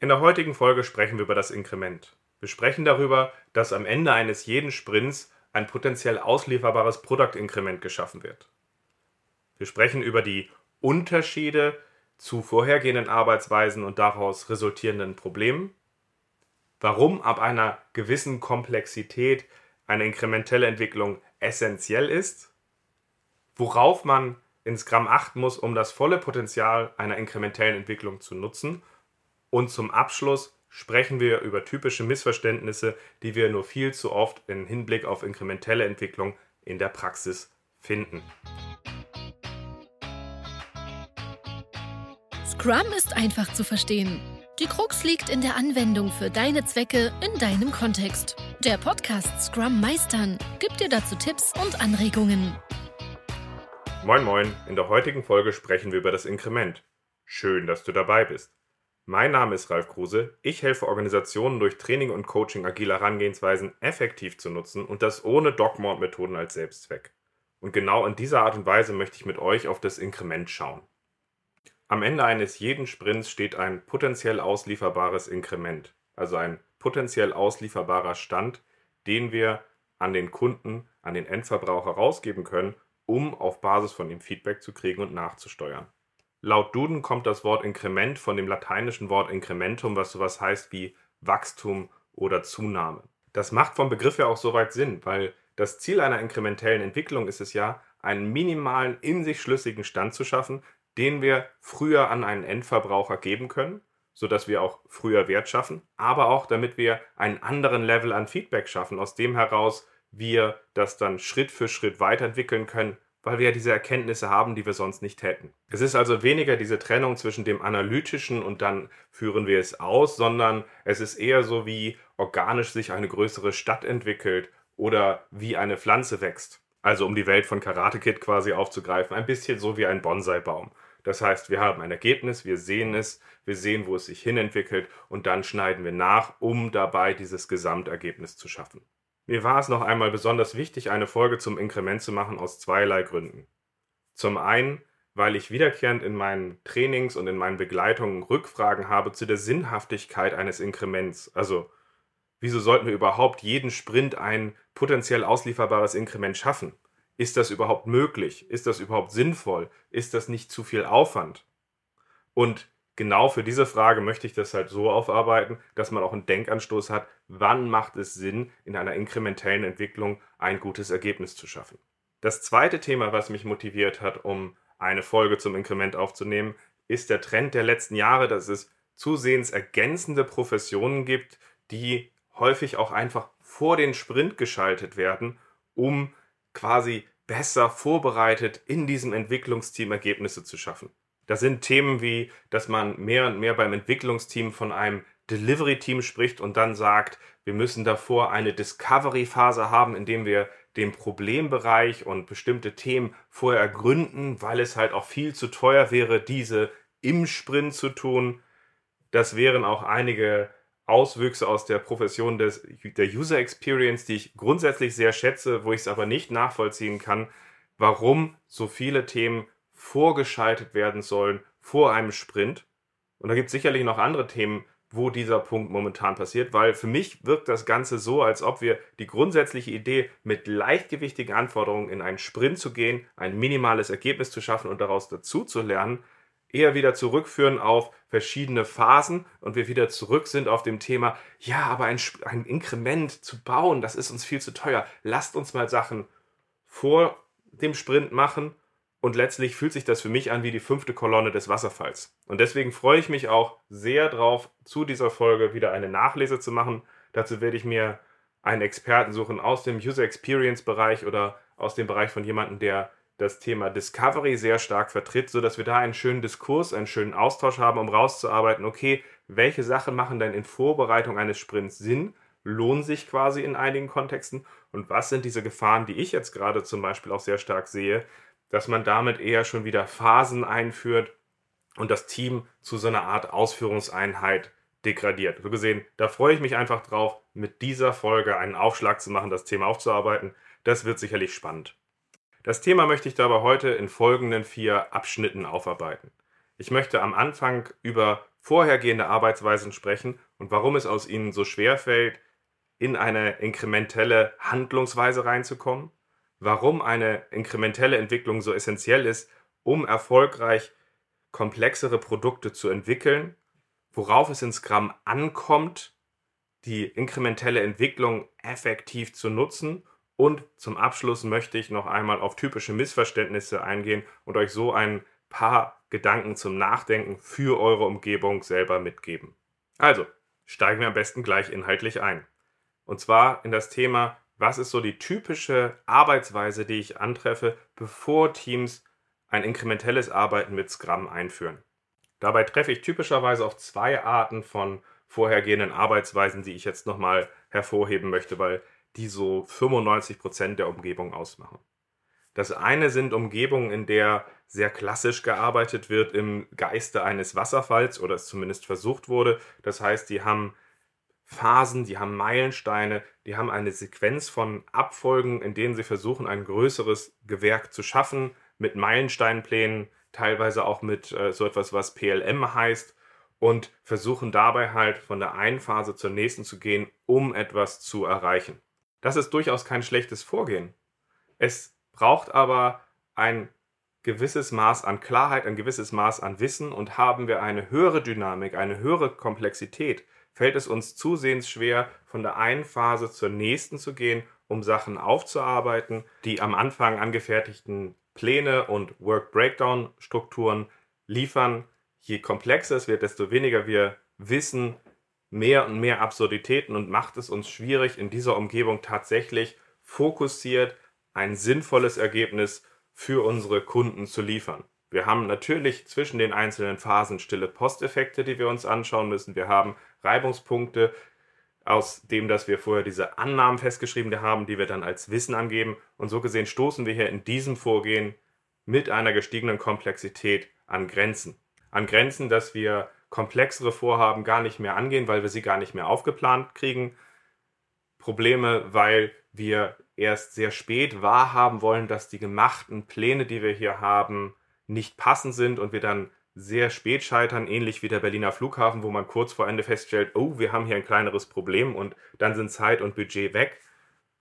In der heutigen Folge sprechen wir über das Inkrement. Wir sprechen darüber, dass am Ende eines jeden Sprints ein potenziell auslieferbares Produktinkrement geschaffen wird. Wir sprechen über die Unterschiede zu vorhergehenden Arbeitsweisen und daraus resultierenden Problemen, warum ab einer gewissen Komplexität eine inkrementelle Entwicklung essentiell ist, worauf man in Scrum achten muss, um das volle Potenzial einer inkrementellen Entwicklung zu nutzen und zum Abschluss sprechen wir über typische Missverständnisse, die wir nur viel zu oft im Hinblick auf inkrementelle Entwicklung in der Praxis finden. Scrum ist einfach zu verstehen. Die Krux liegt in der Anwendung für deine Zwecke in deinem Kontext. Der Podcast Scrum Meistern gibt dir dazu Tipps und Anregungen. Moin Moin, in der heutigen Folge sprechen wir über das Inkrement. Schön, dass du dabei bist. Mein Name ist Ralf Kruse. Ich helfe Organisationen durch Training und Coaching agiler Herangehensweisen effektiv zu nutzen und das ohne Dogma-Methoden als Selbstzweck. Und genau in dieser Art und Weise möchte ich mit euch auf das Inkrement schauen. Am Ende eines jeden Sprints steht ein potenziell auslieferbares Inkrement, also ein potenziell auslieferbarer Stand, den wir an den Kunden, an den Endverbraucher rausgeben können, um auf Basis von ihm Feedback zu kriegen und nachzusteuern. Laut Duden kommt das Wort Inkrement von dem lateinischen Wort Incrementum, was sowas heißt wie Wachstum oder Zunahme. Das macht vom Begriff ja auch soweit Sinn, weil das Ziel einer inkrementellen Entwicklung ist es ja, einen minimalen, in sich schlüssigen Stand zu schaffen, den wir früher an einen Endverbraucher geben können, sodass wir auch früher Wert schaffen, aber auch damit wir einen anderen Level an Feedback schaffen, aus dem heraus wir das dann Schritt für Schritt weiterentwickeln können weil wir ja diese Erkenntnisse haben, die wir sonst nicht hätten. Es ist also weniger diese Trennung zwischen dem analytischen und dann führen wir es aus, sondern es ist eher so, wie organisch sich eine größere Stadt entwickelt oder wie eine Pflanze wächst. Also um die Welt von Karate Kid quasi aufzugreifen, ein bisschen so wie ein Bonsai-Baum. Das heißt, wir haben ein Ergebnis, wir sehen es, wir sehen, wo es sich hinentwickelt und dann schneiden wir nach, um dabei dieses Gesamtergebnis zu schaffen. Mir war es noch einmal besonders wichtig, eine Folge zum Inkrement zu machen aus zweierlei Gründen. Zum einen, weil ich wiederkehrend in meinen Trainings und in meinen Begleitungen Rückfragen habe zu der Sinnhaftigkeit eines Inkrements. Also, wieso sollten wir überhaupt jeden Sprint ein potenziell auslieferbares Inkrement schaffen? Ist das überhaupt möglich? Ist das überhaupt sinnvoll? Ist das nicht zu viel Aufwand? Und genau für diese Frage möchte ich das halt so aufarbeiten, dass man auch einen Denkanstoß hat, wann macht es Sinn, in einer inkrementellen Entwicklung ein gutes Ergebnis zu schaffen. Das zweite Thema, was mich motiviert hat, um eine Folge zum Inkrement aufzunehmen, ist der Trend der letzten Jahre, dass es zusehends ergänzende Professionen gibt, die häufig auch einfach vor den Sprint geschaltet werden, um quasi besser vorbereitet in diesem Entwicklungsteam Ergebnisse zu schaffen. Das sind Themen wie, dass man mehr und mehr beim Entwicklungsteam von einem Delivery-Team spricht und dann sagt, wir müssen davor eine Discovery-Phase haben, in dem wir den Problembereich und bestimmte Themen vorher ergründen, weil es halt auch viel zu teuer wäre, diese im Sprint zu tun. Das wären auch einige Auswüchse aus der Profession des, der User Experience, die ich grundsätzlich sehr schätze, wo ich es aber nicht nachvollziehen kann, warum so viele Themen vorgeschaltet werden sollen vor einem Sprint. Und da gibt es sicherlich noch andere Themen, wo dieser Punkt momentan passiert, weil für mich wirkt das Ganze so, als ob wir die grundsätzliche Idee, mit leichtgewichtigen Anforderungen in einen Sprint zu gehen, ein minimales Ergebnis zu schaffen und daraus dazu zu lernen, eher wieder zurückführen auf verschiedene Phasen und wir wieder zurück sind auf dem Thema, ja, aber ein, ein Inkrement zu bauen, das ist uns viel zu teuer. Lasst uns mal Sachen vor dem Sprint machen und letztlich fühlt sich das für mich an wie die fünfte Kolonne des Wasserfalls. Und deswegen freue ich mich auch sehr drauf, zu dieser Folge wieder eine Nachlese zu machen. Dazu werde ich mir einen Experten suchen aus dem User Experience Bereich oder aus dem Bereich von jemandem, der das Thema Discovery sehr stark vertritt, sodass wir da einen schönen Diskurs, einen schönen Austausch haben, um rauszuarbeiten, okay, welche Sachen machen denn in Vorbereitung eines Sprints Sinn, lohnen sich quasi in einigen Kontexten und was sind diese Gefahren, die ich jetzt gerade zum Beispiel auch sehr stark sehe, dass man damit eher schon wieder Phasen einführt und das Team zu so einer Art Ausführungseinheit degradiert. So gesehen, da freue ich mich einfach drauf, mit dieser Folge einen Aufschlag zu machen, das Thema aufzuarbeiten. Das wird sicherlich spannend. Das Thema möchte ich dabei heute in folgenden vier Abschnitten aufarbeiten. Ich möchte am Anfang über vorhergehende Arbeitsweisen sprechen und warum es aus ihnen so schwer fällt, in eine inkrementelle Handlungsweise reinzukommen, warum eine inkrementelle Entwicklung so essentiell ist, um erfolgreich komplexere Produkte zu entwickeln, worauf es in Scrum ankommt, die inkrementelle Entwicklung effektiv zu nutzen und zum Abschluss möchte ich noch einmal auf typische Missverständnisse eingehen und euch so ein paar Gedanken zum Nachdenken für eure Umgebung selber mitgeben. Also, steigen wir am besten gleich inhaltlich ein. Und zwar in das Thema, was ist so die typische Arbeitsweise, die ich antreffe, bevor Teams ein inkrementelles Arbeiten mit Scrum einführen. Dabei treffe ich typischerweise auf zwei Arten von vorhergehenden Arbeitsweisen, die ich jetzt nochmal hervorheben möchte, weil die so 95 Prozent der Umgebung ausmachen. Das eine sind Umgebungen, in der sehr klassisch gearbeitet wird im Geiste eines Wasserfalls oder es zumindest versucht wurde. Das heißt, die haben Phasen, die haben Meilensteine, die haben eine Sequenz von Abfolgen, in denen sie versuchen, ein größeres Gewerk zu schaffen, mit Meilensteinplänen, teilweise auch mit äh, so etwas, was PLM heißt, und versuchen dabei halt von der einen Phase zur nächsten zu gehen, um etwas zu erreichen. Das ist durchaus kein schlechtes Vorgehen. Es braucht aber ein gewisses Maß an Klarheit, ein gewisses Maß an Wissen und haben wir eine höhere Dynamik, eine höhere Komplexität, fällt es uns zusehends schwer, von der einen Phase zur nächsten zu gehen, um Sachen aufzuarbeiten, die am Anfang angefertigten Pläne und Work Breakdown Strukturen liefern. Je komplexer es wird, desto weniger wir wissen, mehr und mehr Absurditäten und macht es uns schwierig, in dieser Umgebung tatsächlich fokussiert ein sinnvolles Ergebnis für unsere Kunden zu liefern. Wir haben natürlich zwischen den einzelnen Phasen stille Posteffekte, die wir uns anschauen müssen. Wir haben Reibungspunkte, aus dem, dass wir vorher diese Annahmen festgeschrieben haben, die wir dann als Wissen angeben. Und so gesehen stoßen wir hier in diesem Vorgehen mit einer gestiegenen Komplexität an Grenzen. An Grenzen, dass wir komplexere Vorhaben gar nicht mehr angehen, weil wir sie gar nicht mehr aufgeplant kriegen. Probleme, weil wir erst sehr spät wahrhaben wollen, dass die gemachten Pläne, die wir hier haben, nicht passend sind und wir dann sehr spät scheitern, ähnlich wie der Berliner Flughafen, wo man kurz vor Ende feststellt, oh, wir haben hier ein kleineres Problem und dann sind Zeit und Budget weg.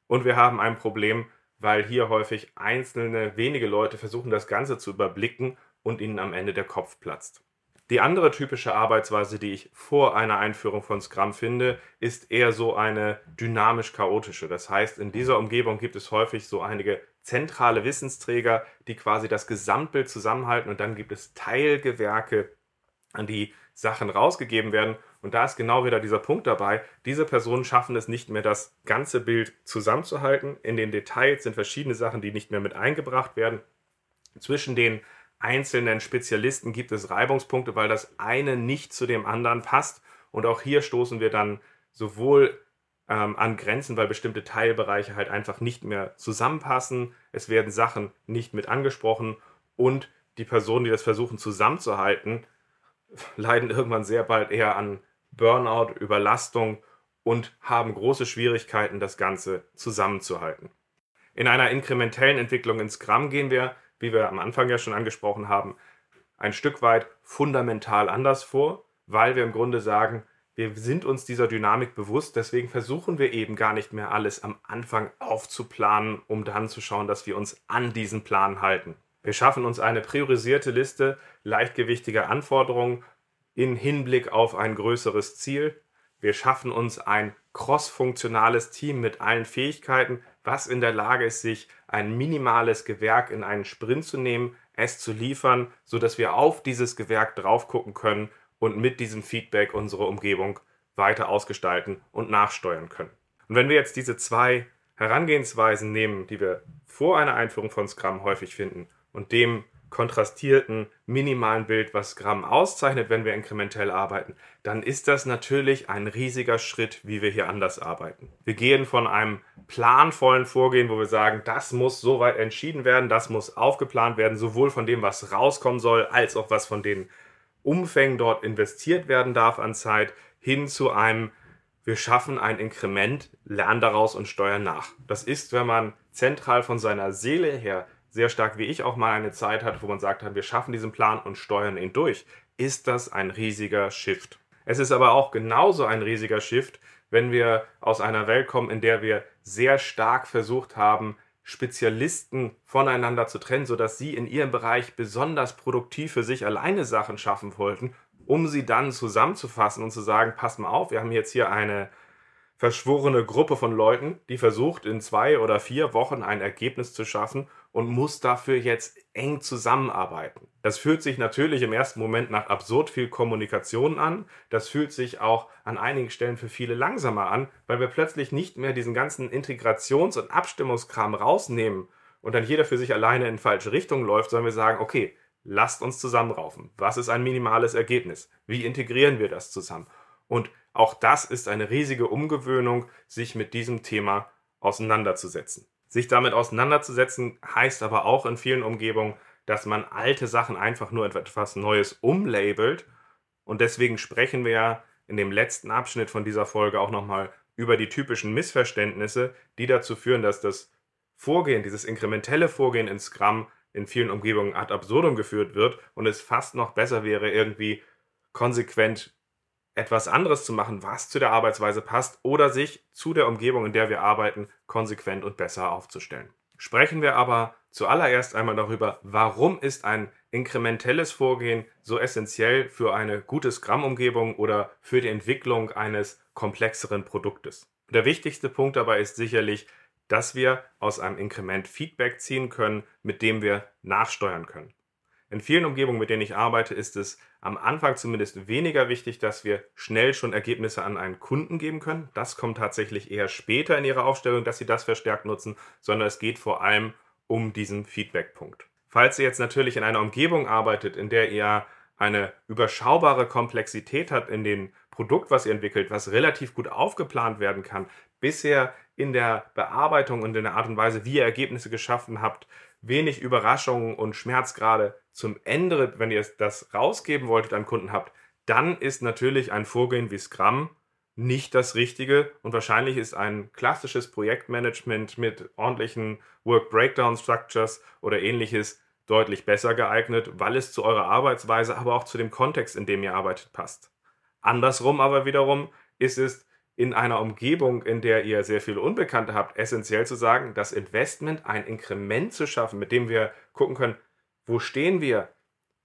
Und wir haben ein Problem, weil hier häufig einzelne wenige Leute versuchen, das Ganze zu überblicken und ihnen am Ende der Kopf platzt. Die andere typische Arbeitsweise, die ich vor einer Einführung von Scrum finde, ist eher so eine dynamisch-chaotische. Das heißt, in dieser Umgebung gibt es häufig so einige zentrale Wissensträger, die quasi das Gesamtbild zusammenhalten und dann gibt es Teilgewerke, an die Sachen rausgegeben werden. Und da ist genau wieder dieser Punkt dabei. Diese Personen schaffen es nicht mehr, das ganze Bild zusammenzuhalten. In den Details sind verschiedene Sachen, die nicht mehr mit eingebracht werden. Zwischen den einzelnen Spezialisten gibt es Reibungspunkte, weil das eine nicht zu dem anderen passt. Und auch hier stoßen wir dann sowohl ähm, an Grenzen, weil bestimmte Teilbereiche halt einfach nicht mehr zusammenpassen. Es werden Sachen nicht mit angesprochen und die Personen, die das versuchen zusammenzuhalten, leiden irgendwann sehr bald eher an Burnout, Überlastung und haben große Schwierigkeiten, das Ganze zusammenzuhalten. In einer inkrementellen Entwicklung ins Scrum gehen wir wie wir am Anfang ja schon angesprochen haben, ein Stück weit fundamental anders vor, weil wir im Grunde sagen, wir sind uns dieser Dynamik bewusst, deswegen versuchen wir eben gar nicht mehr alles am Anfang aufzuplanen, um dann zu schauen, dass wir uns an diesen Plan halten. Wir schaffen uns eine priorisierte Liste leichtgewichtiger Anforderungen in Hinblick auf ein größeres Ziel. Wir schaffen uns ein crossfunktionales Team mit allen Fähigkeiten, was in der Lage ist, sich ein minimales Gewerk in einen Sprint zu nehmen, es zu liefern, sodass wir auf dieses Gewerk drauf gucken können und mit diesem Feedback unsere Umgebung weiter ausgestalten und nachsteuern können. Und wenn wir jetzt diese zwei Herangehensweisen nehmen, die wir vor einer Einführung von Scrum häufig finden und dem kontrastierten, minimalen Bild, was Scrum auszeichnet, wenn wir inkrementell arbeiten, dann ist das natürlich ein riesiger Schritt, wie wir hier anders arbeiten. Wir gehen von einem planvollen Vorgehen, wo wir sagen, das muss soweit entschieden werden, das muss aufgeplant werden, sowohl von dem, was rauskommen soll, als auch was von den Umfängen dort investiert werden darf an Zeit, hin zu einem, wir schaffen ein Inkrement, lernen daraus und steuern nach. Das ist, wenn man zentral von seiner Seele her sehr stark wie ich auch mal eine Zeit hatte, wo man sagt hat, wir schaffen diesen Plan und steuern ihn durch, ist das ein riesiger Shift. Es ist aber auch genauso ein riesiger Shift, wenn wir aus einer Welt kommen, in der wir sehr stark versucht haben, Spezialisten voneinander zu trennen, sodass sie in ihrem Bereich besonders produktiv für sich alleine Sachen schaffen wollten, um sie dann zusammenzufassen und zu sagen, pass mal auf, wir haben jetzt hier eine verschworene Gruppe von Leuten, die versucht, in zwei oder vier Wochen ein Ergebnis zu schaffen und muss dafür jetzt eng zusammenarbeiten. Das fühlt sich natürlich im ersten Moment nach absurd viel Kommunikation an. Das fühlt sich auch an einigen Stellen für viele langsamer an, weil wir plötzlich nicht mehr diesen ganzen Integrations- und Abstimmungskram rausnehmen und dann jeder für sich alleine in falsche Richtung läuft, sondern wir sagen, okay, lasst uns zusammenraufen. Was ist ein minimales Ergebnis? Wie integrieren wir das zusammen? Und auch das ist eine riesige Umgewöhnung, sich mit diesem Thema auseinanderzusetzen. Sich damit auseinanderzusetzen heißt aber auch in vielen Umgebungen, dass man alte Sachen einfach nur etwas Neues umlabelt. Und deswegen sprechen wir ja in dem letzten Abschnitt von dieser Folge auch nochmal über die typischen Missverständnisse, die dazu führen, dass das Vorgehen, dieses inkrementelle Vorgehen in Scrum in vielen Umgebungen ad absurdum geführt wird und es fast noch besser wäre, irgendwie konsequent etwas anderes zu machen, was zu der Arbeitsweise passt oder sich zu der Umgebung, in der wir arbeiten, konsequent und besser aufzustellen. Sprechen wir aber zuallererst einmal darüber, warum ist ein inkrementelles Vorgehen so essentiell für eine gute Scrum-Umgebung oder für die Entwicklung eines komplexeren Produktes. Der wichtigste Punkt dabei ist sicherlich, dass wir aus einem Inkrement Feedback ziehen können, mit dem wir nachsteuern können. In vielen Umgebungen, mit denen ich arbeite, ist es am Anfang zumindest weniger wichtig, dass wir schnell schon Ergebnisse an einen Kunden geben können. Das kommt tatsächlich eher später in ihrer Aufstellung, dass sie das verstärkt nutzen, sondern es geht vor allem um diesen Feedback-Punkt. Falls ihr jetzt natürlich in einer Umgebung arbeitet, in der ihr eine überschaubare Komplexität habt in dem Produkt, was ihr entwickelt, was relativ gut aufgeplant werden kann, bisher in der Bearbeitung und in der Art und Weise, wie ihr Ergebnisse geschaffen habt, wenig Überraschungen und Schmerzgrade zum Ende, wenn ihr das rausgeben wolltet an Kunden habt, dann ist natürlich ein Vorgehen wie Scrum nicht das Richtige und wahrscheinlich ist ein klassisches Projektmanagement mit ordentlichen Work Breakdown Structures oder ähnliches deutlich besser geeignet, weil es zu eurer Arbeitsweise, aber auch zu dem Kontext, in dem ihr arbeitet, passt. Andersrum aber wiederum ist es in einer Umgebung, in der ihr sehr viele Unbekannte habt, essentiell zu sagen, das Investment, ein Inkrement zu schaffen, mit dem wir gucken können, wo stehen wir,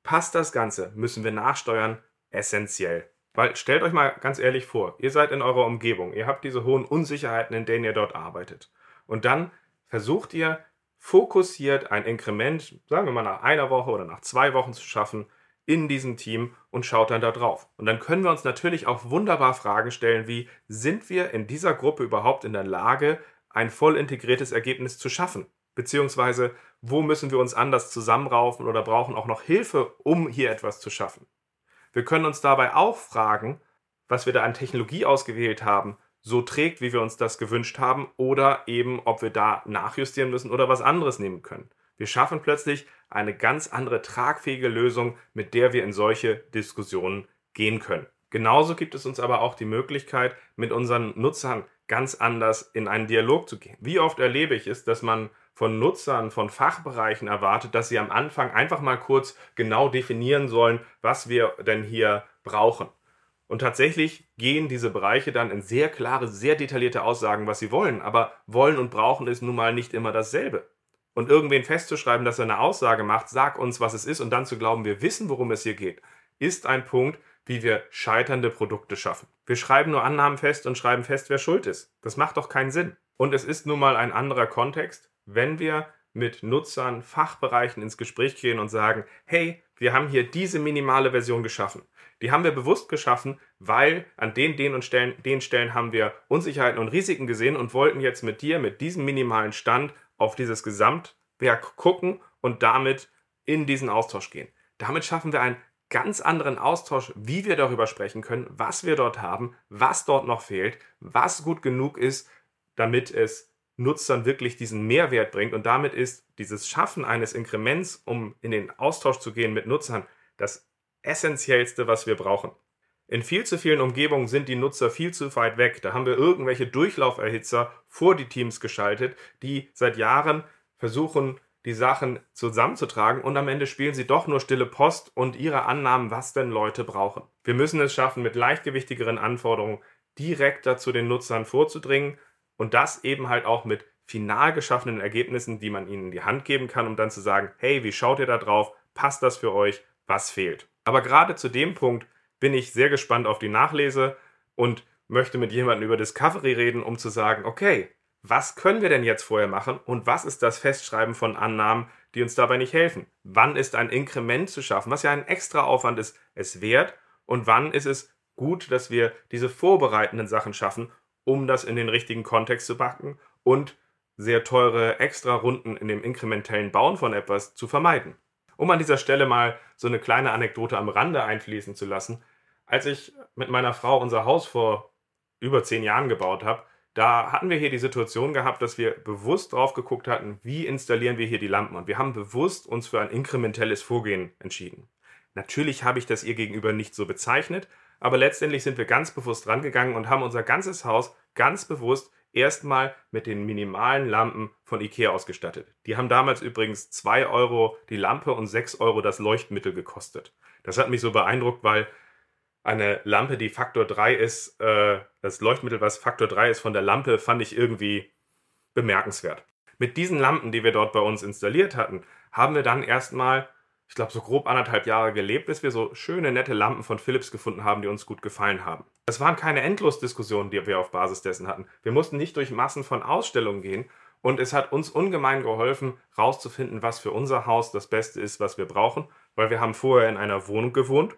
passt das Ganze, müssen wir nachsteuern, essentiell. Weil stellt euch mal ganz ehrlich vor, ihr seid in eurer Umgebung, ihr habt diese hohen Unsicherheiten, in denen ihr dort arbeitet. Und dann versucht ihr fokussiert ein Inkrement, sagen wir mal nach einer Woche oder nach zwei Wochen zu schaffen, in diesem Team und schaut dann da drauf. Und dann können wir uns natürlich auch wunderbar Fragen stellen, wie sind wir in dieser Gruppe überhaupt in der Lage, ein voll integriertes Ergebnis zu schaffen? Beziehungsweise, wo müssen wir uns anders zusammenraufen oder brauchen auch noch Hilfe, um hier etwas zu schaffen? Wir können uns dabei auch fragen, was wir da an Technologie ausgewählt haben, so trägt, wie wir uns das gewünscht haben, oder eben, ob wir da nachjustieren müssen oder was anderes nehmen können. Wir schaffen plötzlich eine ganz andere tragfähige Lösung, mit der wir in solche Diskussionen gehen können. Genauso gibt es uns aber auch die Möglichkeit, mit unseren Nutzern ganz anders in einen Dialog zu gehen. Wie oft erlebe ich es, dass man von Nutzern, von Fachbereichen erwartet, dass sie am Anfang einfach mal kurz genau definieren sollen, was wir denn hier brauchen. Und tatsächlich gehen diese Bereiche dann in sehr klare, sehr detaillierte Aussagen, was sie wollen. Aber wollen und brauchen ist nun mal nicht immer dasselbe und irgendwen festzuschreiben, dass er eine Aussage macht, sag uns, was es ist und dann zu glauben, wir wissen, worum es hier geht, ist ein Punkt, wie wir scheiternde Produkte schaffen. Wir schreiben nur Annahmen fest und schreiben fest, wer schuld ist. Das macht doch keinen Sinn. Und es ist nun mal ein anderer Kontext, wenn wir mit Nutzern, Fachbereichen ins Gespräch gehen und sagen, hey, wir haben hier diese minimale Version geschaffen. Die haben wir bewusst geschaffen, weil an den, den und Stellen, den Stellen haben wir Unsicherheiten und Risiken gesehen und wollten jetzt mit dir, mit diesem minimalen Stand auf dieses Gesamtwerk gucken und damit in diesen Austausch gehen. Damit schaffen wir einen ganz anderen Austausch, wie wir darüber sprechen können, was wir dort haben, was dort noch fehlt, was gut genug ist, damit es Nutzern wirklich diesen Mehrwert bringt. Und damit ist dieses Schaffen eines Inkrements, um in den Austausch zu gehen mit Nutzern, das Essentiellste, was wir brauchen. In viel zu vielen Umgebungen sind die Nutzer viel zu weit weg. Da haben wir irgendwelche Durchlauferhitzer vor die Teams geschaltet, die seit Jahren versuchen, die Sachen zusammenzutragen und am Ende spielen sie doch nur stille Post und ihre Annahmen, was denn Leute brauchen. Wir müssen es schaffen, mit leichtgewichtigeren Anforderungen direkter zu den Nutzern vorzudringen und das eben halt auch mit final geschaffenen Ergebnissen, die man ihnen in die Hand geben kann, um dann zu sagen, hey, wie schaut ihr da drauf? Passt das für euch? Was fehlt? Aber gerade zu dem Punkt bin ich sehr gespannt auf die Nachlese und möchte mit jemandem über Discovery reden, um zu sagen, okay, was können wir denn jetzt vorher machen und was ist das Festschreiben von Annahmen, die uns dabei nicht helfen? Wann ist ein Inkrement zu schaffen, was ja ein extra Aufwand ist, es wert und wann ist es gut, dass wir diese vorbereitenden Sachen schaffen, um das in den richtigen Kontext zu packen und sehr teure Extra-Runden in dem inkrementellen Bauen von etwas zu vermeiden. Um an dieser Stelle mal so eine kleine Anekdote am Rande einfließen zu lassen. Als ich mit meiner Frau unser Haus vor über zehn Jahren gebaut habe, da hatten wir hier die Situation gehabt, dass wir bewusst drauf geguckt hatten, wie installieren wir hier die Lampen. Und wir haben bewusst uns für ein inkrementelles Vorgehen entschieden. Natürlich habe ich das ihr gegenüber nicht so bezeichnet, aber letztendlich sind wir ganz bewusst rangegangen und haben unser ganzes Haus ganz bewusst erstmal mit den minimalen Lampen von Ikea ausgestattet. Die haben damals übrigens 2 Euro die Lampe und 6 Euro das Leuchtmittel gekostet. Das hat mich so beeindruckt, weil eine Lampe, die Faktor 3 ist, äh, das Leuchtmittel, was Faktor 3 ist von der Lampe, fand ich irgendwie bemerkenswert. Mit diesen Lampen, die wir dort bei uns installiert hatten, haben wir dann erstmal, ich glaube, so grob anderthalb Jahre gelebt, bis wir so schöne, nette Lampen von Philips gefunden haben, die uns gut gefallen haben. Es waren keine Endlosdiskussionen, die wir auf Basis dessen hatten. Wir mussten nicht durch Massen von Ausstellungen gehen und es hat uns ungemein geholfen, rauszufinden, was für unser Haus das Beste ist, was wir brauchen, weil wir haben vorher in einer Wohnung gewohnt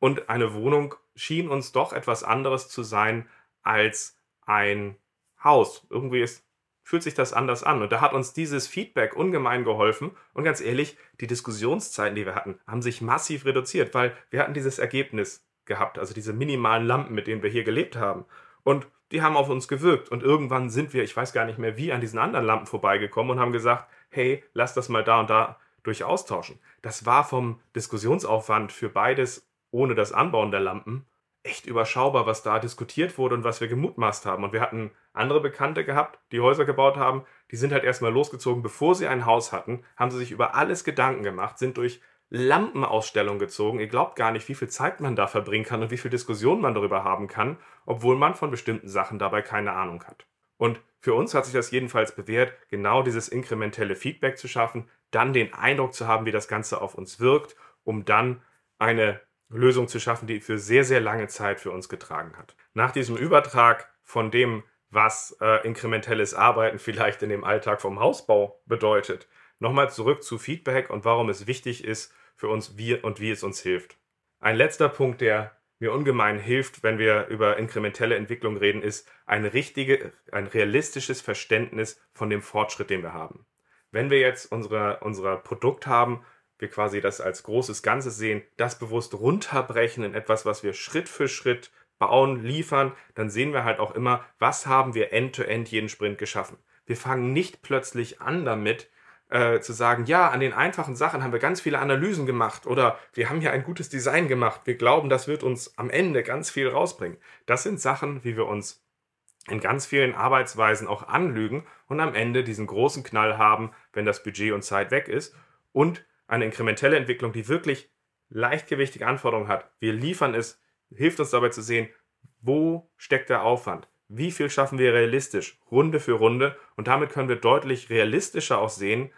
und eine Wohnung schien uns doch etwas anderes zu sein als ein Haus. Irgendwie ist, fühlt sich das anders an. Und da hat uns dieses Feedback ungemein geholfen. Und ganz ehrlich, die Diskussionszeiten, die wir hatten, haben sich massiv reduziert, weil wir hatten dieses Ergebnis gehabt, also diese minimalen Lampen, mit denen wir hier gelebt haben. Und die haben auf uns gewirkt. Und irgendwann sind wir, ich weiß gar nicht mehr wie, an diesen anderen Lampen vorbeigekommen und haben gesagt, hey, lass das mal da und da durch austauschen. Das war vom Diskussionsaufwand für beides ohne das Anbauen der Lampen echt überschaubar, was da diskutiert wurde und was wir gemutmaßt haben. Und wir hatten andere Bekannte gehabt, die Häuser gebaut haben, die sind halt erstmal losgezogen, bevor sie ein Haus hatten, haben sie sich über alles Gedanken gemacht, sind durch Lampenausstellungen gezogen. Ihr glaubt gar nicht, wie viel Zeit man da verbringen kann und wie viel Diskussion man darüber haben kann, obwohl man von bestimmten Sachen dabei keine Ahnung hat. Und für uns hat sich das jedenfalls bewährt, genau dieses inkrementelle Feedback zu schaffen, dann den Eindruck zu haben, wie das Ganze auf uns wirkt, um dann eine Lösung zu schaffen, die für sehr, sehr lange Zeit für uns getragen hat. Nach diesem Übertrag von dem, was äh, inkrementelles Arbeiten vielleicht in dem Alltag vom Hausbau bedeutet, nochmal zurück zu Feedback und warum es wichtig ist für uns wie und wie es uns hilft. Ein letzter Punkt, der mir ungemein hilft, wenn wir über inkrementelle Entwicklung reden, ist ein richtige, ein realistisches Verständnis von dem Fortschritt, den wir haben. Wenn wir jetzt unser, unser Produkt haben wir quasi das als großes Ganzes sehen, das bewusst runterbrechen in etwas, was wir Schritt für Schritt bauen, liefern, dann sehen wir halt auch immer, was haben wir end-to-end -end jeden Sprint geschaffen. Wir fangen nicht plötzlich an damit, äh, zu sagen, ja, an den einfachen Sachen haben wir ganz viele Analysen gemacht oder wir haben hier ein gutes Design gemacht. Wir glauben, das wird uns am Ende ganz viel rausbringen. Das sind Sachen, wie wir uns in ganz vielen Arbeitsweisen auch anlügen und am Ende diesen großen Knall haben, wenn das Budget und Zeit weg ist und eine inkrementelle Entwicklung, die wirklich leichtgewichtige Anforderungen hat. Wir liefern es, hilft uns dabei zu sehen, wo steckt der Aufwand? Wie viel schaffen wir realistisch, Runde für Runde? Und damit können wir deutlich realistischer auch sehen,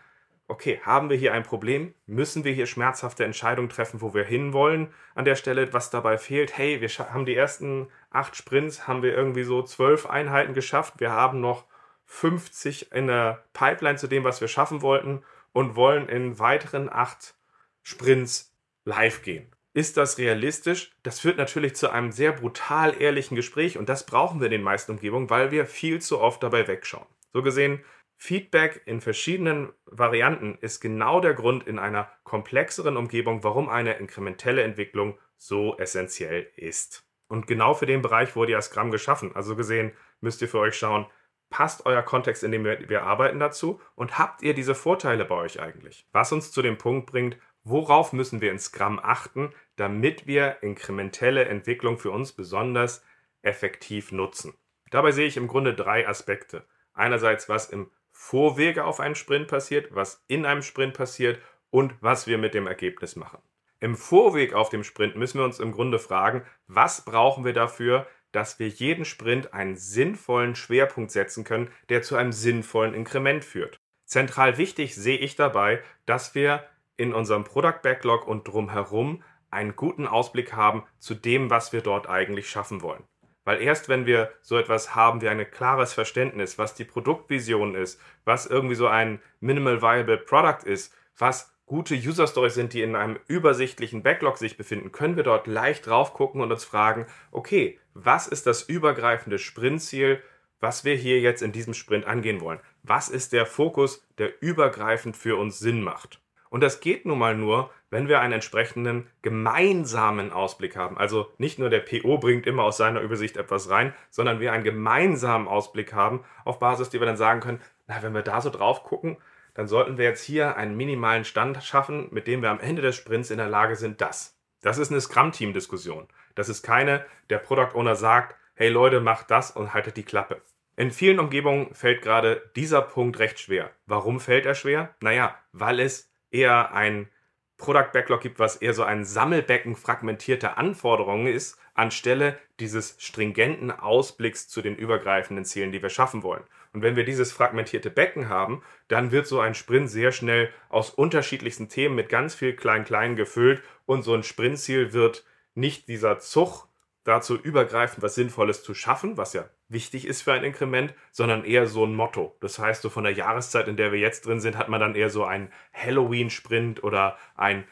okay, haben wir hier ein Problem? Müssen wir hier schmerzhafte Entscheidungen treffen, wo wir hinwollen an der Stelle, was dabei fehlt? Hey, wir haben die ersten acht Sprints, haben wir irgendwie so zwölf Einheiten geschafft. Wir haben noch 50 in der Pipeline zu dem, was wir schaffen wollten und wollen in weiteren acht Sprints live gehen. Ist das realistisch? Das führt natürlich zu einem sehr brutal ehrlichen Gespräch und das brauchen wir in den meisten Umgebungen, weil wir viel zu oft dabei wegschauen. So gesehen, Feedback in verschiedenen Varianten ist genau der Grund in einer komplexeren Umgebung, warum eine inkrementelle Entwicklung so essentiell ist. Und genau für den Bereich wurde ja Scrum geschaffen. Also gesehen müsst ihr für euch schauen, passt euer Kontext, in dem wir, wir, arbeiten dazu und habt ihr diese Vorteile bei euch eigentlich? Was uns zu dem Punkt bringt, worauf müssen wir in Scrum achten, damit wir inkrementelle Entwicklung für uns besonders effektiv nutzen? Dabei sehe ich im Grunde drei Aspekte. Einerseits, was im Vorwege auf einen Sprint passiert, was in einem Sprint passiert und was wir mit dem Ergebnis machen. Im Vorweg auf dem Sprint müssen wir uns im Grunde fragen, was brauchen wir dafür, dass wir jeden Sprint einen sinnvollen Schwerpunkt setzen können, der zu einem sinnvollen Inkrement führt. Zentral wichtig sehe ich dabei, dass wir in unserem Product Backlog und drumherum einen guten Ausblick haben zu dem, was wir dort eigentlich schaffen wollen. Weil erst wenn wir so etwas haben wie ein klares Verständnis, was die Produktvision ist, was irgendwie so ein Minimal Viable Product ist, was gute User Stories sind, die in einem übersichtlichen Backlog sich befinden, können wir dort leicht drauf gucken und uns fragen, okay, was ist das übergreifende Sprintziel, was wir hier jetzt in diesem Sprint angehen wollen? Was ist der Fokus, der übergreifend für uns Sinn macht? Und das geht nun mal nur, wenn wir einen entsprechenden gemeinsamen Ausblick haben. Also nicht nur der PO bringt immer aus seiner Übersicht etwas rein, sondern wir einen gemeinsamen Ausblick haben, auf Basis, die wir dann sagen können, na, wenn wir da so drauf gucken, dann sollten wir jetzt hier einen minimalen Stand schaffen, mit dem wir am Ende des Sprints in der Lage sind, das. Das ist eine Scrum-Team-Diskussion. Das ist keine, der Product Owner sagt, hey Leute, macht das und haltet die Klappe. In vielen Umgebungen fällt gerade dieser Punkt recht schwer. Warum fällt er schwer? Naja, weil es eher ein Product Backlog gibt, was eher so ein Sammelbecken fragmentierter Anforderungen ist, anstelle dieses stringenten Ausblicks zu den übergreifenden Zielen, die wir schaffen wollen. Und wenn wir dieses fragmentierte Becken haben, dann wird so ein Sprint sehr schnell aus unterschiedlichsten Themen mit ganz viel Klein-Klein gefüllt und so ein Sprintziel wird nicht dieser Zug dazu übergreifend was Sinnvolles zu schaffen, was ja wichtig ist für ein Inkrement, sondern eher so ein Motto. Das heißt, so von der Jahreszeit, in der wir jetzt drin sind, hat man dann eher so einen Halloween-Sprint oder ein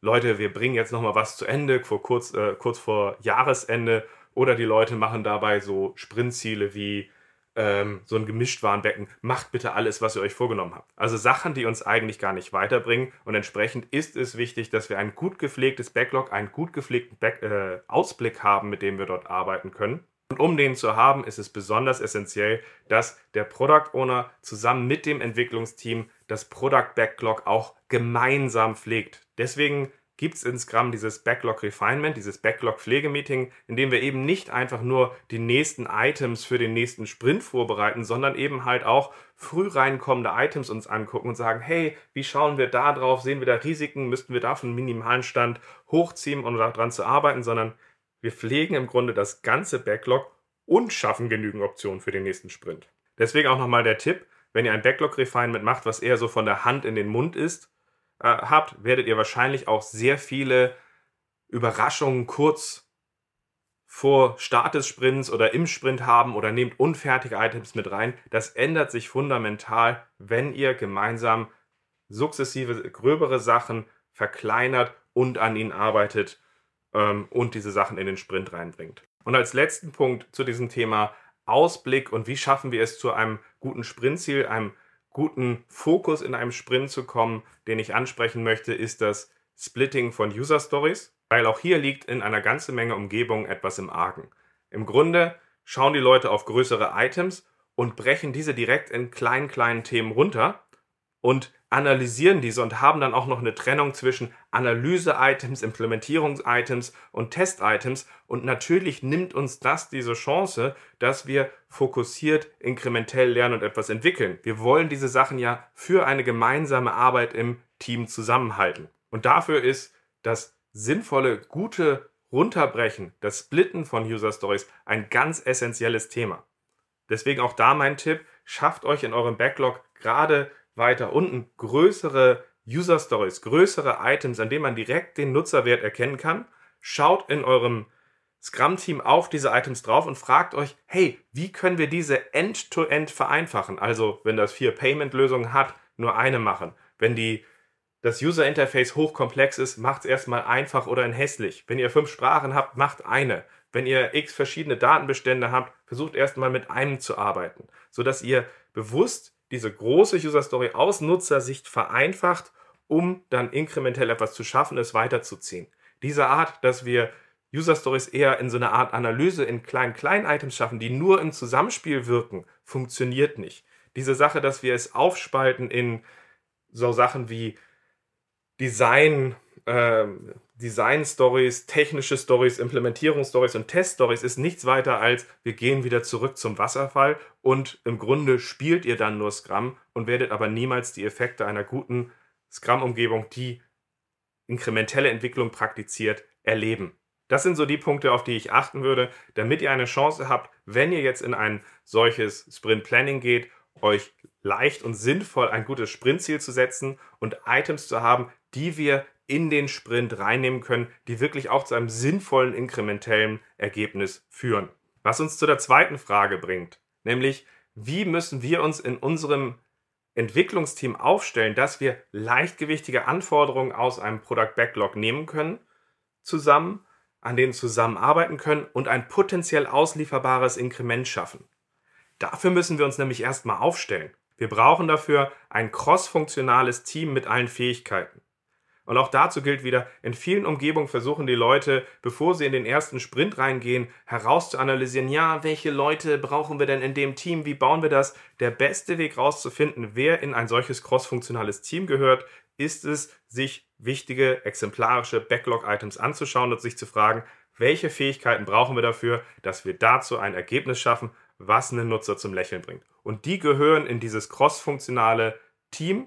Leute, wir bringen jetzt nochmal was zu Ende, vor kurz, äh, kurz vor Jahresende. Oder die Leute machen dabei so Sprintziele wie ähm, so ein Gemischtwarenbecken, macht bitte alles, was ihr euch vorgenommen habt. Also Sachen, die uns eigentlich gar nicht weiterbringen. Und entsprechend ist es wichtig, dass wir ein gut gepflegtes Backlog, einen gut gepflegten Back äh, Ausblick haben, mit dem wir dort arbeiten können. Und um den zu haben, ist es besonders essentiell, dass der Product Owner zusammen mit dem Entwicklungsteam das Product Backlog auch gemeinsam pflegt. Deswegen gibt es Scrum dieses Backlog Refinement, dieses Backlog Pflegemeeting, in dem wir eben nicht einfach nur die nächsten Items für den nächsten Sprint vorbereiten, sondern eben halt auch früh reinkommende Items uns angucken und sagen, hey, wie schauen wir da drauf? Sehen wir da Risiken? Müssten wir da von minimalen Stand hochziehen, um daran zu arbeiten? Sondern wir pflegen im Grunde das ganze Backlog und schaffen genügend Optionen für den nächsten Sprint. Deswegen auch nochmal der Tipp, wenn ihr ein Backlog Refinement macht, was eher so von der Hand in den Mund ist, äh, habt, werdet ihr wahrscheinlich auch sehr viele Überraschungen kurz vor Start des Sprints oder im Sprint haben oder nehmt unfertige Items mit rein. Das ändert sich fundamental, wenn ihr gemeinsam sukzessive gröbere Sachen verkleinert und an ihnen arbeitet ähm, und diese Sachen in den Sprint reinbringt. Und als letzten Punkt zu diesem Thema Ausblick und wie schaffen wir es zu einem guten Sprintziel, einem guten Fokus in einem Sprint zu kommen, den ich ansprechen möchte, ist das Splitting von User Stories, weil auch hier liegt in einer ganzen Menge Umgebung etwas im Argen. Im Grunde schauen die Leute auf größere Items und brechen diese direkt in kleinen, kleinen Themen runter und analysieren diese und haben dann auch noch eine Trennung zwischen Analyse-Items, Implementierungs-Items und Test-Items. Und natürlich nimmt uns das diese Chance, dass wir fokussiert, inkrementell lernen und etwas entwickeln. Wir wollen diese Sachen ja für eine gemeinsame Arbeit im Team zusammenhalten. Und dafür ist das sinnvolle, gute Runterbrechen, das Splitten von User Stories ein ganz essentielles Thema. Deswegen auch da mein Tipp, schafft euch in eurem Backlog gerade weiter unten größere User Stories, größere Items, an denen man direkt den Nutzerwert erkennen kann. Schaut in eurem Scrum-Team auf diese Items drauf und fragt euch, hey, wie können wir diese End-to-End -End vereinfachen? Also, wenn das vier Payment-Lösungen hat, nur eine machen. Wenn die, das User-Interface hochkomplex ist, macht es erstmal einfach oder in hässlich. Wenn ihr fünf Sprachen habt, macht eine. Wenn ihr x verschiedene Datenbestände habt, versucht erstmal mit einem zu arbeiten, sodass ihr bewusst diese große User Story aus Nutzersicht vereinfacht, um dann inkrementell etwas zu schaffen, es weiterzuziehen. Diese Art, dass wir User Stories eher in so einer Art Analyse in kleinen, kleinen Items schaffen, die nur im Zusammenspiel wirken, funktioniert nicht. Diese Sache, dass wir es aufspalten in so Sachen wie Design, äh, Design-Stories, technische Stories, Implementierungsstories und Test-Stories ist nichts weiter als, wir gehen wieder zurück zum Wasserfall und im Grunde spielt ihr dann nur Scrum und werdet aber niemals die Effekte einer guten Scrum-Umgebung, die inkrementelle Entwicklung praktiziert, erleben. Das sind so die Punkte, auf die ich achten würde, damit ihr eine Chance habt, wenn ihr jetzt in ein solches Sprint Planning geht, euch leicht und sinnvoll ein gutes Sprintziel zu setzen und Items zu haben, die wir in den Sprint reinnehmen können, die wirklich auch zu einem sinnvollen inkrementellen Ergebnis führen. Was uns zu der zweiten Frage bringt, nämlich wie müssen wir uns in unserem Entwicklungsteam aufstellen, dass wir leichtgewichtige Anforderungen aus einem Product Backlog nehmen können, zusammen, an denen zusammenarbeiten können und ein potenziell auslieferbares Inkrement schaffen. Dafür müssen wir uns nämlich erstmal aufstellen. Wir brauchen dafür ein crossfunktionales Team mit allen Fähigkeiten. Und auch dazu gilt wieder, in vielen Umgebungen versuchen die Leute, bevor sie in den ersten Sprint reingehen, herauszuanalysieren, ja, welche Leute brauchen wir denn in dem Team, wie bauen wir das? Der beste Weg herauszufinden, wer in ein solches crossfunktionales Team gehört, ist es, sich wichtige exemplarische Backlog-Items anzuschauen und sich zu fragen, welche Fähigkeiten brauchen wir dafür, dass wir dazu ein Ergebnis schaffen, was einen Nutzer zum Lächeln bringt. Und die gehören in dieses crossfunktionale Team,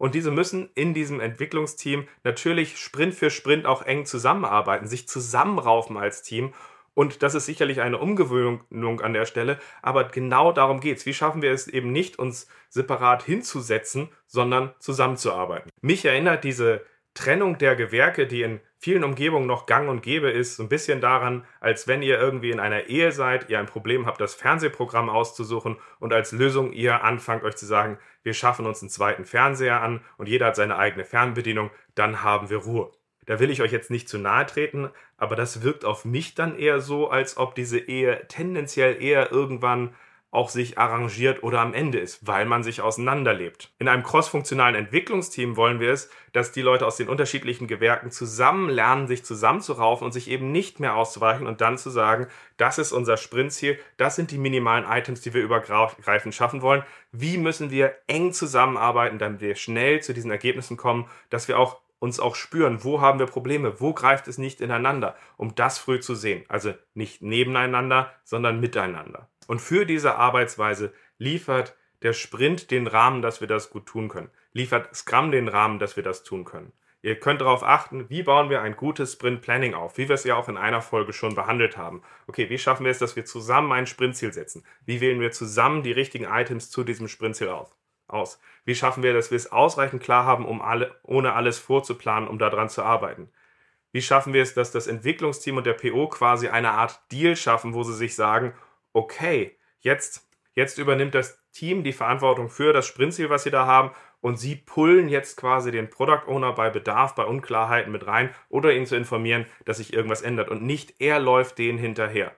und diese müssen in diesem Entwicklungsteam natürlich Sprint für Sprint auch eng zusammenarbeiten, sich zusammenraufen als Team. Und das ist sicherlich eine Umgewöhnung an der Stelle, aber genau darum geht es. Wie schaffen wir es eben nicht, uns separat hinzusetzen, sondern zusammenzuarbeiten? Mich erinnert diese Trennung der Gewerke, die in vielen Umgebungen noch gang und gäbe ist, so ein bisschen daran, als wenn ihr irgendwie in einer Ehe seid, ihr ein Problem habt, das Fernsehprogramm auszusuchen und als Lösung ihr anfangt euch zu sagen, wir schaffen uns einen zweiten Fernseher an und jeder hat seine eigene Fernbedienung, dann haben wir Ruhe. Da will ich euch jetzt nicht zu nahe treten, aber das wirkt auf mich dann eher so, als ob diese Ehe tendenziell eher irgendwann auch sich arrangiert oder am Ende ist, weil man sich auseinanderlebt. In einem crossfunktionalen Entwicklungsteam wollen wir es, dass die Leute aus den unterschiedlichen Gewerken zusammen lernen, sich zusammenzuraufen und sich eben nicht mehr auszuweichen und dann zu sagen, das ist unser Sprintziel, das sind die minimalen Items, die wir übergreifend schaffen wollen. Wie müssen wir eng zusammenarbeiten, damit wir schnell zu diesen Ergebnissen kommen, dass wir auch uns auch spüren, wo haben wir Probleme, wo greift es nicht ineinander, um das früh zu sehen. Also nicht nebeneinander, sondern miteinander. Und für diese Arbeitsweise liefert der Sprint den Rahmen, dass wir das gut tun können. Liefert Scrum den Rahmen, dass wir das tun können. Ihr könnt darauf achten, wie bauen wir ein gutes Sprint Planning auf, wie wir es ja auch in einer Folge schon behandelt haben. Okay, wie schaffen wir es, dass wir zusammen ein Sprintziel setzen? Wie wählen wir zusammen die richtigen Items zu diesem Sprintziel auf? aus? Wie schaffen wir, dass wir es ausreichend klar haben, um alle, ohne alles vorzuplanen, um daran zu arbeiten? Wie schaffen wir es, dass das Entwicklungsteam und der PO quasi eine Art Deal schaffen, wo sie sich sagen, okay, jetzt, jetzt übernimmt das Team die Verantwortung für das Sprintziel, was sie da haben, und sie pullen jetzt quasi den Product Owner bei Bedarf, bei Unklarheiten mit rein oder ihn zu informieren, dass sich irgendwas ändert und nicht er läuft denen hinterher.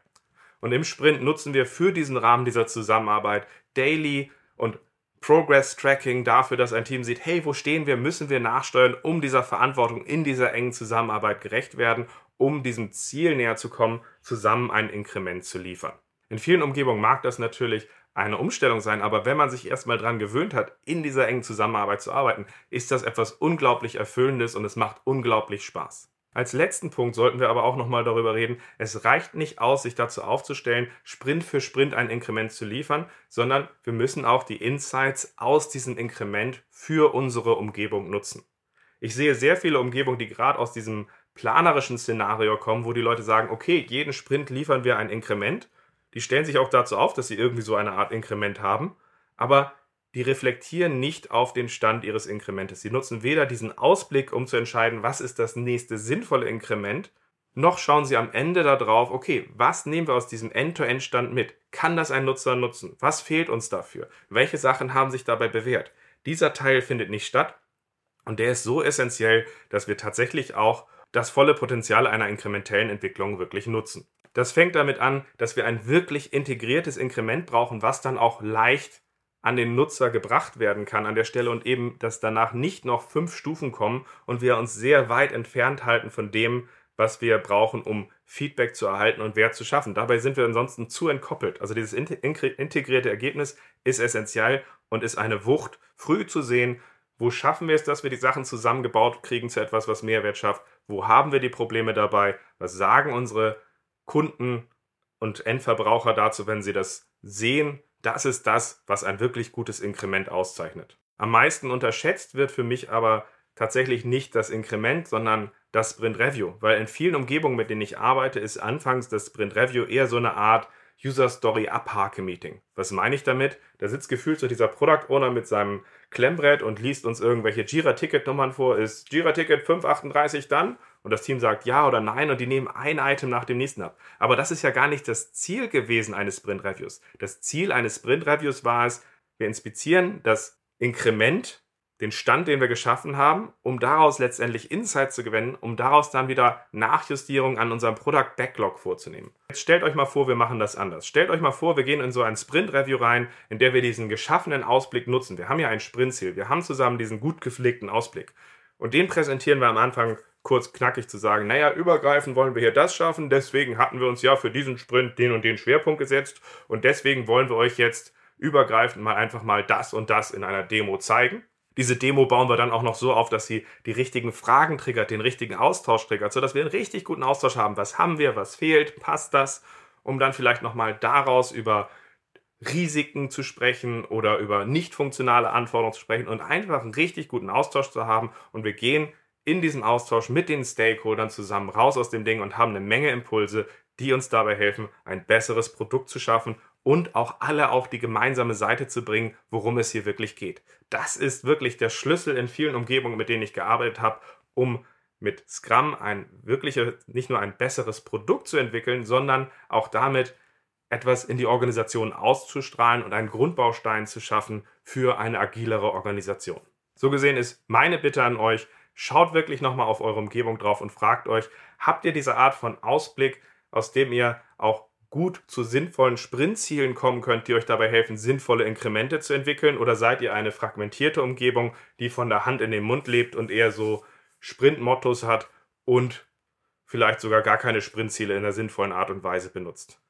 Und im Sprint nutzen wir für diesen Rahmen dieser Zusammenarbeit Daily und Progress Tracking dafür, dass ein Team sieht, hey, wo stehen wir, müssen wir nachsteuern, um dieser Verantwortung in dieser engen Zusammenarbeit gerecht werden, um diesem Ziel näher zu kommen, zusammen ein Inkrement zu liefern. In vielen Umgebungen mag das natürlich eine Umstellung sein, aber wenn man sich erstmal daran gewöhnt hat, in dieser engen Zusammenarbeit zu arbeiten, ist das etwas unglaublich Erfüllendes und es macht unglaublich Spaß. Als letzten Punkt sollten wir aber auch nochmal darüber reden, es reicht nicht aus, sich dazu aufzustellen, Sprint für Sprint ein Inkrement zu liefern, sondern wir müssen auch die Insights aus diesem Inkrement für unsere Umgebung nutzen. Ich sehe sehr viele Umgebungen, die gerade aus diesem planerischen Szenario kommen, wo die Leute sagen, okay, jeden Sprint liefern wir ein Inkrement die stellen sich auch dazu auf, dass sie irgendwie so eine Art Inkrement haben, aber die reflektieren nicht auf den Stand ihres Inkrementes. Sie nutzen weder diesen Ausblick, um zu entscheiden, was ist das nächste sinnvolle Inkrement, noch schauen sie am Ende darauf, okay, was nehmen wir aus diesem End-to-End-Stand mit? Kann das ein Nutzer nutzen? Was fehlt uns dafür? Welche Sachen haben sich dabei bewährt? Dieser Teil findet nicht statt und der ist so essentiell, dass wir tatsächlich auch das volle Potenzial einer inkrementellen Entwicklung wirklich nutzen. Das fängt damit an, dass wir ein wirklich integriertes Inkrement brauchen, was dann auch leicht an den Nutzer gebracht werden kann an der Stelle und eben, dass danach nicht noch fünf Stufen kommen und wir uns sehr weit entfernt halten von dem, was wir brauchen, um Feedback zu erhalten und Wert zu schaffen. Dabei sind wir ansonsten zu entkoppelt. Also dieses integrierte Ergebnis ist essentiell und ist eine Wucht, früh zu sehen, wo schaffen wir es, dass wir die Sachen zusammengebaut kriegen zu etwas, was Mehrwert schafft? wo haben wir die Probleme dabei, was sagen unsere Kunden und Endverbraucher dazu, wenn sie das sehen. Das ist das, was ein wirklich gutes Inkrement auszeichnet. Am meisten unterschätzt wird für mich aber tatsächlich nicht das Inkrement, sondern das Sprint Review, weil in vielen Umgebungen, mit denen ich arbeite, ist anfangs das Sprint Review eher so eine Art User Story Abhake Meeting. Was meine ich damit? Da sitzt gefühlt so dieser Product Owner mit seinem Klemmbrett und liest uns irgendwelche Jira Ticket Nummern vor. Ist Jira Ticket 538 dann? Und das Team sagt ja oder nein und die nehmen ein Item nach dem nächsten ab. Aber das ist ja gar nicht das Ziel gewesen eines Sprint Reviews. Das Ziel eines Sprint Reviews war es, wir inspizieren das Inkrement den Stand, den wir geschaffen haben, um daraus letztendlich Insights zu gewinnen, um daraus dann wieder Nachjustierungen an unserem Product Backlog vorzunehmen. Jetzt stellt euch mal vor, wir machen das anders. Stellt euch mal vor, wir gehen in so ein Sprint-Review rein, in der wir diesen geschaffenen Ausblick nutzen. Wir haben ja ein Sprintziel, wir haben zusammen diesen gut gepflegten Ausblick. Und den präsentieren wir am Anfang kurz knackig zu sagen, naja, übergreifend wollen wir hier das schaffen, deswegen hatten wir uns ja für diesen Sprint den und den Schwerpunkt gesetzt und deswegen wollen wir euch jetzt übergreifend mal einfach mal das und das in einer Demo zeigen. Diese Demo bauen wir dann auch noch so auf, dass sie die richtigen Fragen triggert, den richtigen Austausch triggert, sodass wir einen richtig guten Austausch haben. Was haben wir, was fehlt, passt das? Um dann vielleicht nochmal daraus über Risiken zu sprechen oder über nicht funktionale Anforderungen zu sprechen und einfach einen richtig guten Austausch zu haben. Und wir gehen in diesem Austausch mit den Stakeholdern zusammen raus aus dem Ding und haben eine Menge Impulse, die uns dabei helfen, ein besseres Produkt zu schaffen und auch alle auf die gemeinsame Seite zu bringen, worum es hier wirklich geht. Das ist wirklich der Schlüssel in vielen Umgebungen, mit denen ich gearbeitet habe, um mit Scrum ein wirkliches, nicht nur ein besseres Produkt zu entwickeln, sondern auch damit etwas in die Organisation auszustrahlen und einen Grundbaustein zu schaffen für eine agilere Organisation. So gesehen ist meine Bitte an euch, schaut wirklich nochmal auf eure Umgebung drauf und fragt euch, habt ihr diese Art von Ausblick, aus dem ihr auch gut zu sinnvollen Sprintzielen kommen könnt, die euch dabei helfen, sinnvolle Inkremente zu entwickeln? Oder seid ihr eine fragmentierte Umgebung, die von der Hand in den Mund lebt und eher so Sprintmottos hat und vielleicht sogar gar keine Sprintziele in der sinnvollen Art und Weise benutzt?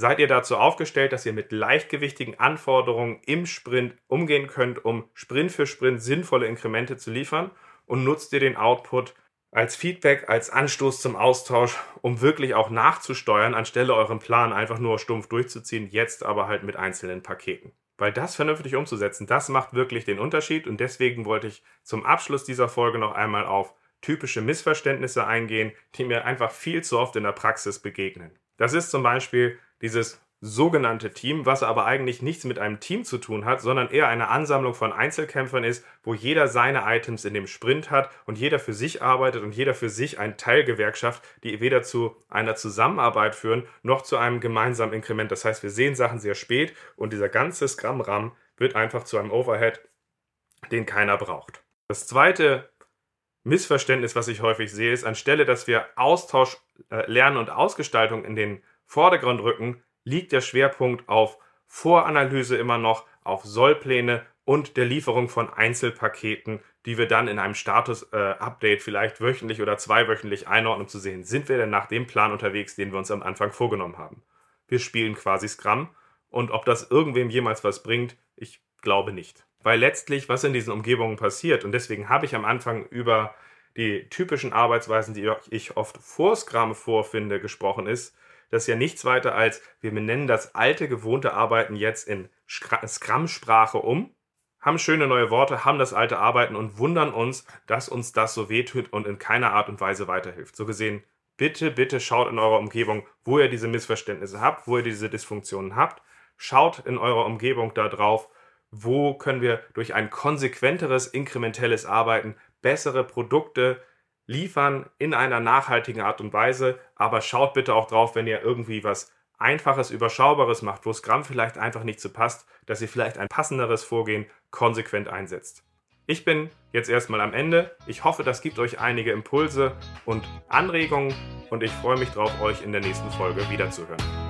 Seid ihr dazu aufgestellt, dass ihr mit leichtgewichtigen Anforderungen im Sprint umgehen könnt, um Sprint für Sprint sinnvolle Inkremente zu liefern? Und nutzt ihr den Output als Feedback, als Anstoß zum Austausch, um wirklich auch nachzusteuern, anstelle euren Plan einfach nur stumpf durchzuziehen, jetzt aber halt mit einzelnen Paketen. Weil das vernünftig umzusetzen, das macht wirklich den Unterschied und deswegen wollte ich zum Abschluss dieser Folge noch einmal auf typische Missverständnisse eingehen, die mir einfach viel zu oft in der Praxis begegnen. Das ist zum Beispiel dieses sogenannte Team, was aber eigentlich nichts mit einem Team zu tun hat, sondern eher eine Ansammlung von Einzelkämpfern ist, wo jeder seine Items in dem Sprint hat und jeder für sich arbeitet und jeder für sich eine Teilgewerkschaft, die weder zu einer Zusammenarbeit führen noch zu einem gemeinsamen Inkrement. Das heißt, wir sehen Sachen sehr spät und dieser ganze Scrum-Ram wird einfach zu einem Overhead, den keiner braucht. Das zweite Missverständnis, was ich häufig sehe, ist, anstelle dass wir Austausch, äh, Lernen und Ausgestaltung in den Vordergrund rücken, liegt der Schwerpunkt auf Voranalyse immer noch, auf Sollpläne und der Lieferung von Einzelpaketen, die wir dann in einem Status-Update äh, vielleicht wöchentlich oder zweiwöchentlich einordnen, um zu sehen, sind wir denn nach dem Plan unterwegs, den wir uns am Anfang vorgenommen haben. Wir spielen quasi Scrum und ob das irgendwem jemals was bringt, ich glaube nicht. Weil letztlich, was in diesen Umgebungen passiert, und deswegen habe ich am Anfang über die typischen Arbeitsweisen, die ich oft vor Scrum vorfinde, gesprochen ist, das ist ja nichts weiter als, wir benennen das alte, gewohnte Arbeiten jetzt in Scrum-Sprache um, haben schöne neue Worte, haben das alte Arbeiten und wundern uns, dass uns das so wehtut und in keiner Art und Weise weiterhilft. So gesehen, bitte, bitte schaut in eurer Umgebung, wo ihr diese Missverständnisse habt, wo ihr diese Dysfunktionen habt. Schaut in eurer Umgebung da drauf, wo können wir durch ein konsequenteres, inkrementelles Arbeiten bessere Produkte liefern in einer nachhaltigen Art und Weise, aber schaut bitte auch drauf, wenn ihr irgendwie was Einfaches, Überschaubares macht, wo Scrum vielleicht einfach nicht so passt, dass ihr vielleicht ein passenderes Vorgehen konsequent einsetzt. Ich bin jetzt erstmal am Ende. Ich hoffe, das gibt euch einige Impulse und Anregungen und ich freue mich darauf, euch in der nächsten Folge wiederzuhören.